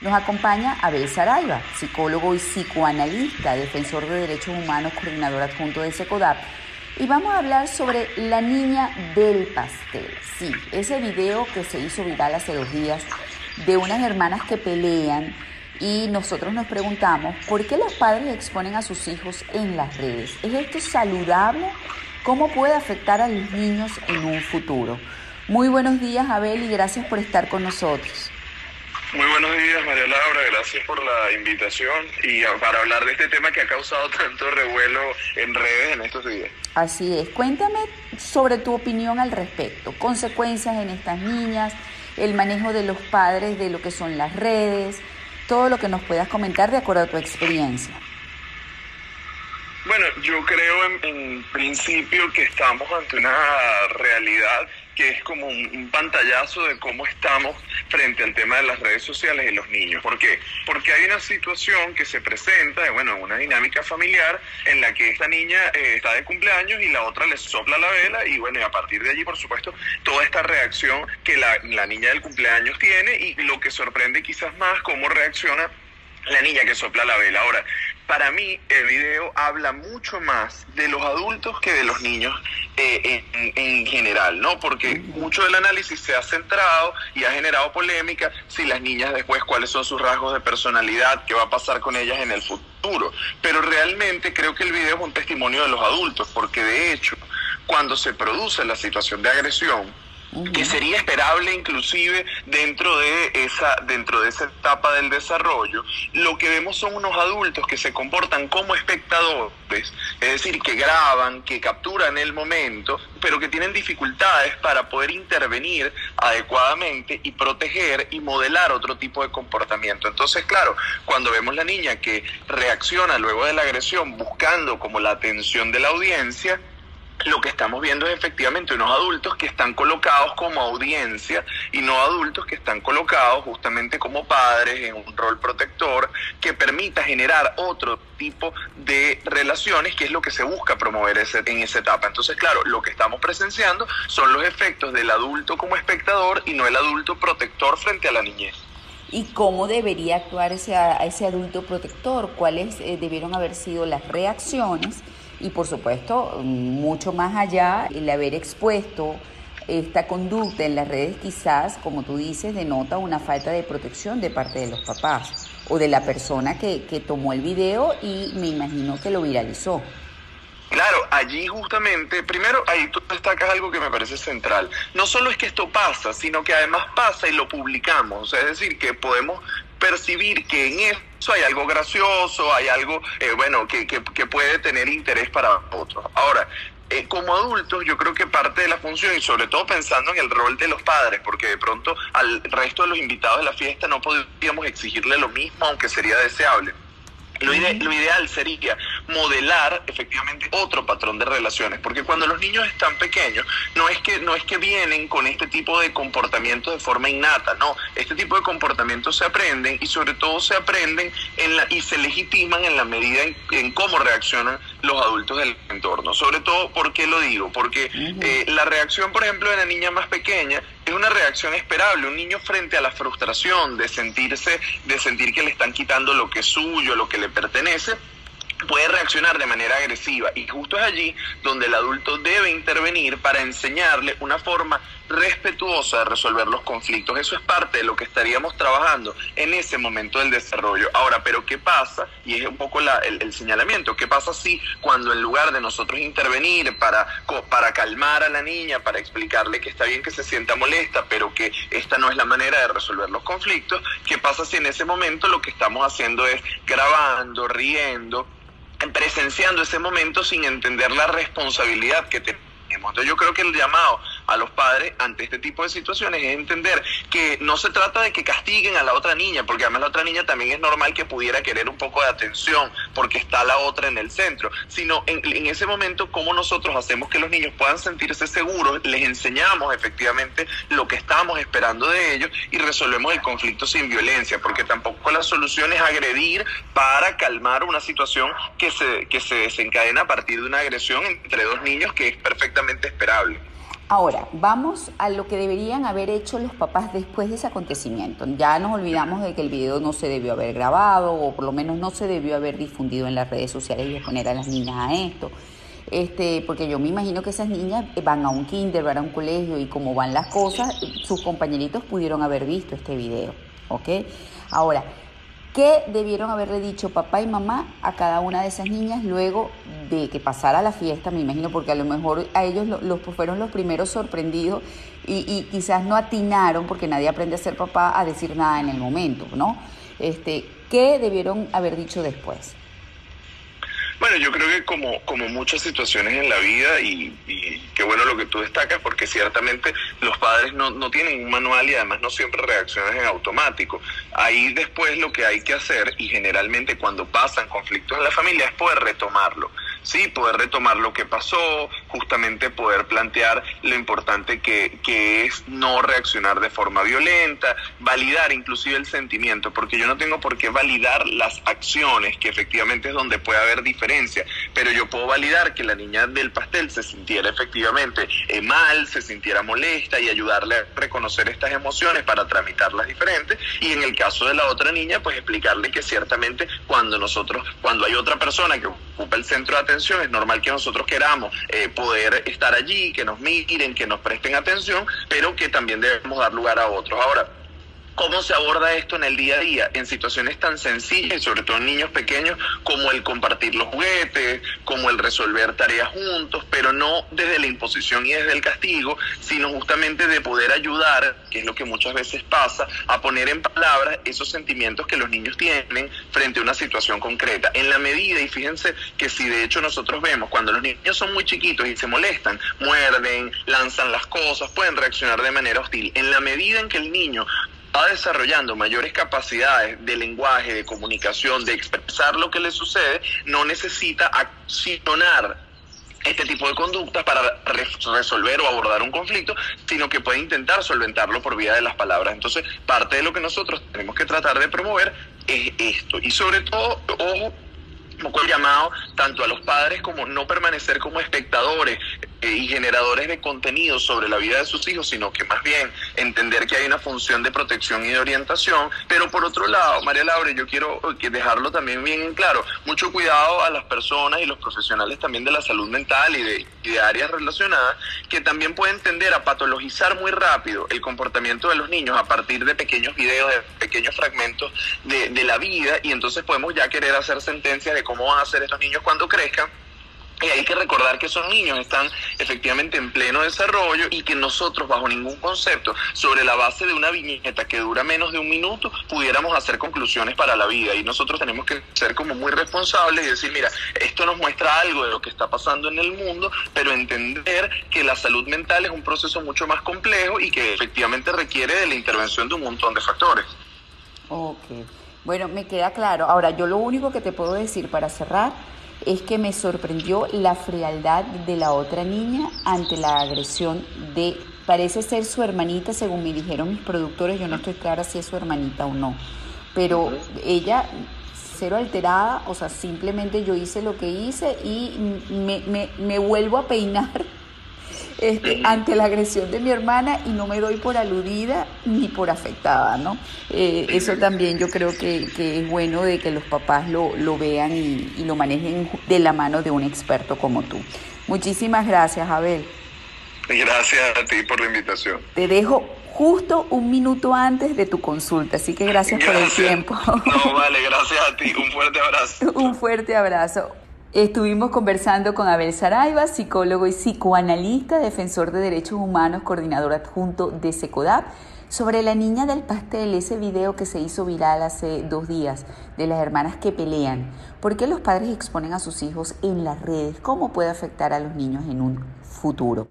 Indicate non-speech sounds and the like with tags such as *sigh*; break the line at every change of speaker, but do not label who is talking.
Nos acompaña Abel Saraiva, psicólogo y psicoanalista, defensor de derechos humanos, coordinador adjunto de SECODAP. Y vamos a hablar sobre la niña del pastel. Sí, ese video que se hizo viral hace dos días de unas hermanas que pelean y nosotros nos preguntamos, ¿por qué los padres exponen a sus hijos en las redes? ¿Es esto saludable? ¿Cómo puede afectar a los niños en un futuro? Muy buenos días, Abel, y gracias por estar con nosotros.
Muy buenos días, María Laura. Gracias por la invitación y para hablar de este tema que ha causado *laughs* tanto revuelo en redes en estos días.
Así es. Cuéntame sobre tu opinión al respecto. Consecuencias en estas niñas, el manejo de los padres de lo que son las redes, todo lo que nos puedas comentar de acuerdo a tu experiencia.
Bueno, yo creo en, principio que estamos ante una realidad que es como un, pantallazo de cómo estamos frente al tema de las redes sociales y los niños. ¿Por qué? Porque hay una situación que se presenta, bueno, una dinámica familiar en la que esta niña eh, está de cumpleaños y la otra le sopla la vela y bueno, y a partir de allí, por supuesto, toda esta reacción que la, la niña del cumpleaños tiene y lo que sorprende quizás más, cómo reacciona la niña que sopla la vela. Ahora, para mí el video habla mucho más de los adultos que de los niños eh, en, general, ¿no? Porque mucho del análisis se ha centrado y ha generado polémica si las niñas después cuáles son sus rasgos de personalidad, qué va a pasar con ellas en el futuro. Pero realmente creo que el video es un testimonio de los adultos, porque de hecho, cuando se produce la situación de agresión, que sería esperable inclusive dentro de esa dentro de esa etapa del desarrollo lo que vemos son unos adultos que se comportan como espectadores es decir que graban que capturan el momento pero que tienen dificultades para poder intervenir adecuadamente y proteger y modelar otro tipo de comportamiento. Entonces claro cuando vemos la niña que reacciona luego de la agresión buscando como la atención de la audiencia lo que estamos viendo es efectivamente unos adultos que están colocados como audiencia y no adultos que están colocados justamente como padres en un rol protector que permita generar otro tipo de relaciones que es lo que se busca promover ese, en esa etapa. Entonces, claro, lo que estamos presenciando son los efectos del adulto como espectador y no el adulto protector frente a la niñez.
¿Y cómo debería actuar ese, ese adulto protector? ¿Cuáles eh, debieron haber sido las reacciones? Y por supuesto, mucho más allá, el haber expuesto esta conducta en las redes quizás, como tú dices, denota una falta de protección de parte de los papás o de la persona que, que tomó el video y me imagino que lo viralizó.
Claro, allí justamente, primero ahí tú destacas algo que me parece central. No solo es que esto pasa, sino que además pasa y lo publicamos. Es decir, que podemos percibir que en eso hay algo gracioso, hay algo, eh, bueno, que, que, puede tener interés para otros. Ahora, eh, como adultos, yo creo que parte de la función, y sobre todo pensando en el rol de los padres, porque de pronto al resto de los invitados de la fiesta no podríamos exigirle lo mismo, aunque sería deseable lo, ideal sería modelar efectivamente otro patrón de relaciones, porque cuando los niños están pequeños, no es que, no es que vienen con este tipo de comportamientos de forma innata, no, este tipo de comportamientos se aprenden y sobre todo se aprenden en la, y se legitiman en la medida en, cómo reaccionan los adultos del entorno. Sobre todo, ¿por qué lo digo? Porque eh, la reacción, por ejemplo, de la niña más pequeña es una reacción esperable. Un niño frente a la frustración de sentirse, de sentir que le están quitando lo que es suyo, lo que le pertenece, puede reaccionar de manera agresiva y justo es allí donde el adulto debe intervenir para enseñarle una forma respetuosa de resolver los conflictos. Eso es parte de lo que estaríamos trabajando en ese momento del desarrollo. Ahora, pero ¿qué pasa? Y es un poco el, señalamiento. ¿Qué pasa si cuando en lugar de nosotros intervenir para, para calmar a la niña, para explicarle que está bien que se sienta molesta, pero que esta no es la manera de resolver los conflictos, ¿qué pasa si en ese momento lo que estamos haciendo es grabando, riendo, presenciando ese momento sin entender la responsabilidad que tenemos? Entonces yo creo que el llamado a los padres ante este tipo de situaciones es entender que no se trata de que castiguen a la otra niña, porque además la otra niña también es normal que pudiera querer un poco de atención porque está la otra en el centro, sino en, ese momento cómo nosotros hacemos que los niños puedan sentirse seguros, les enseñamos efectivamente lo que estamos esperando de ellos y resolvemos el conflicto sin violencia, porque tampoco la solución es agredir para calmar una situación que se, que se desencadena a partir de una agresión entre dos niños que es perfectamente esperable.
Ahora, vamos a lo que deberían haber hecho los papás después de ese acontecimiento. Ya nos olvidamos de que el video no se debió haber grabado o por lo menos no se debió haber difundido en las redes sociales y exponer a las niñas a esto. Este, porque yo me imagino que esas niñas van a un kinder, van a un colegio y como van las cosas, sus compañeritos pudieron haber visto este video, ¿ok? Ahora, ¿Qué debieron haberle dicho papá y mamá a cada una de esas niñas luego de que pasara la fiesta? Me imagino, porque a lo mejor a ellos los, fueron los primeros sorprendidos y, y, quizás no atinaron, porque nadie aprende a ser papá, a decir nada en el momento, ¿no? Este, ¿Qué debieron haber dicho después?
Bueno, yo creo que como, como muchas situaciones en la vida, y, qué bueno lo que tú destacas, porque ciertamente los padres no, no tienen un manual y además no siempre reaccionan en automático. Ahí después lo que hay que hacer, y generalmente cuando pasan conflictos en la familia, es poder retomarlo. Sí, poder retomar lo que pasó, justamente poder plantear lo importante que, que es no reaccionar de forma violenta, validar inclusive el sentimiento, porque yo no tengo por qué validar las acciones, que efectivamente es donde puede haber diferencias pero yo puedo validar que la niña del pastel se sintiera efectivamente eh, mal, se sintiera molesta y ayudarle a reconocer estas emociones para tramitarlas diferentes. Y en el caso de la otra niña, pues explicarle que ciertamente cuando nosotros, cuando hay otra persona que ocupa el centro de atención, es normal que nosotros queramos eh, poder estar allí, que nos miren, que nos presten atención, pero que también debemos dar lugar a otros. Ahora, ¿Cómo se aborda esto en el día a día? En situaciones tan sencillas, sobre todo en niños pequeños, como el compartir los juguetes, como el resolver tareas juntos, pero no desde la imposición y desde el castigo, sino justamente de poder ayudar, que es lo que muchas veces pasa, a poner en palabras esos sentimientos que los niños tienen frente a una situación concreta. En la medida, y fíjense que si de hecho nosotros vemos, cuando los niños son muy chiquitos y se molestan, muerden, lanzan las cosas, pueden reaccionar de manera hostil. En la medida en que el niño va desarrollando mayores capacidades de lenguaje, de comunicación, de expresar lo que le sucede, no necesita accionar este tipo de conductas para resolver o abordar un conflicto, sino que puede intentar solventarlo por vía de las palabras. Entonces, parte de lo que nosotros tenemos que tratar de promover es esto. Y sobre todo, ojo, un poco el llamado tanto a los padres como no permanecer como espectadores y generadores de contenido sobre la vida de sus hijos, sino que más bien entender que hay una función de protección y de orientación. Pero por otro lado, María Laura, yo quiero eh, dejarlo también bien en claro, mucho cuidado a las personas y los profesionales también de la salud mental y de, de áreas relacionadas, que también pueden tender a patologizar muy rápido el comportamiento de los niños a partir de pequeños videos, de pequeños fragmentos de, de la vida, y entonces podemos ya querer hacer sentencias de cómo van a ser estos niños cuando crezcan y hay que recordar que esos niños están efectivamente en pleno desarrollo y que nosotros bajo ningún concepto, sobre la base de una viñeta que dura menos de un minuto, pudiéramos hacer conclusiones para la vida. Y nosotros tenemos que ser como muy responsables y decir, mira, esto nos muestra algo de lo que está pasando en el mundo, pero entender que la salud mental es un proceso mucho más complejo y que efectivamente requiere de la intervención de un montón de factores.
Ok, bueno, me queda claro. Ahora, yo lo único que te puedo decir para cerrar es que me sorprendió la frialdad de la otra niña ante la agresión de, parece ser su hermanita, según me dijeron mis productores, yo no estoy clara si es su hermanita o no, pero ella cero alterada, o sea, simplemente yo hice lo que hice y me, me, me vuelvo a peinar este, ante la agresión de mi hermana y no me doy por aludida ni por afectada, ¿no? Eh, eso también yo creo que, es bueno de que los papás lo, lo vean y, y, lo manejen de la mano de un experto como tú. Muchísimas gracias, Abel.
Gracias a ti por la invitación.
Te dejo justo un minuto antes de tu consulta, así que gracias, por el tiempo.
No, *laughs* vale, gracias a ti. Un fuerte abrazo.
un fuerte abrazo. Estuvimos conversando con Abel Saraiva, psicólogo y psicoanalista, defensor de derechos humanos, coordinador adjunto de SECODAP, sobre la niña del pastel, ese video que se hizo viral hace dos días de las hermanas que pelean. ¿Por qué los padres exponen a sus hijos en las redes? ¿Cómo puede afectar a los niños en un futuro?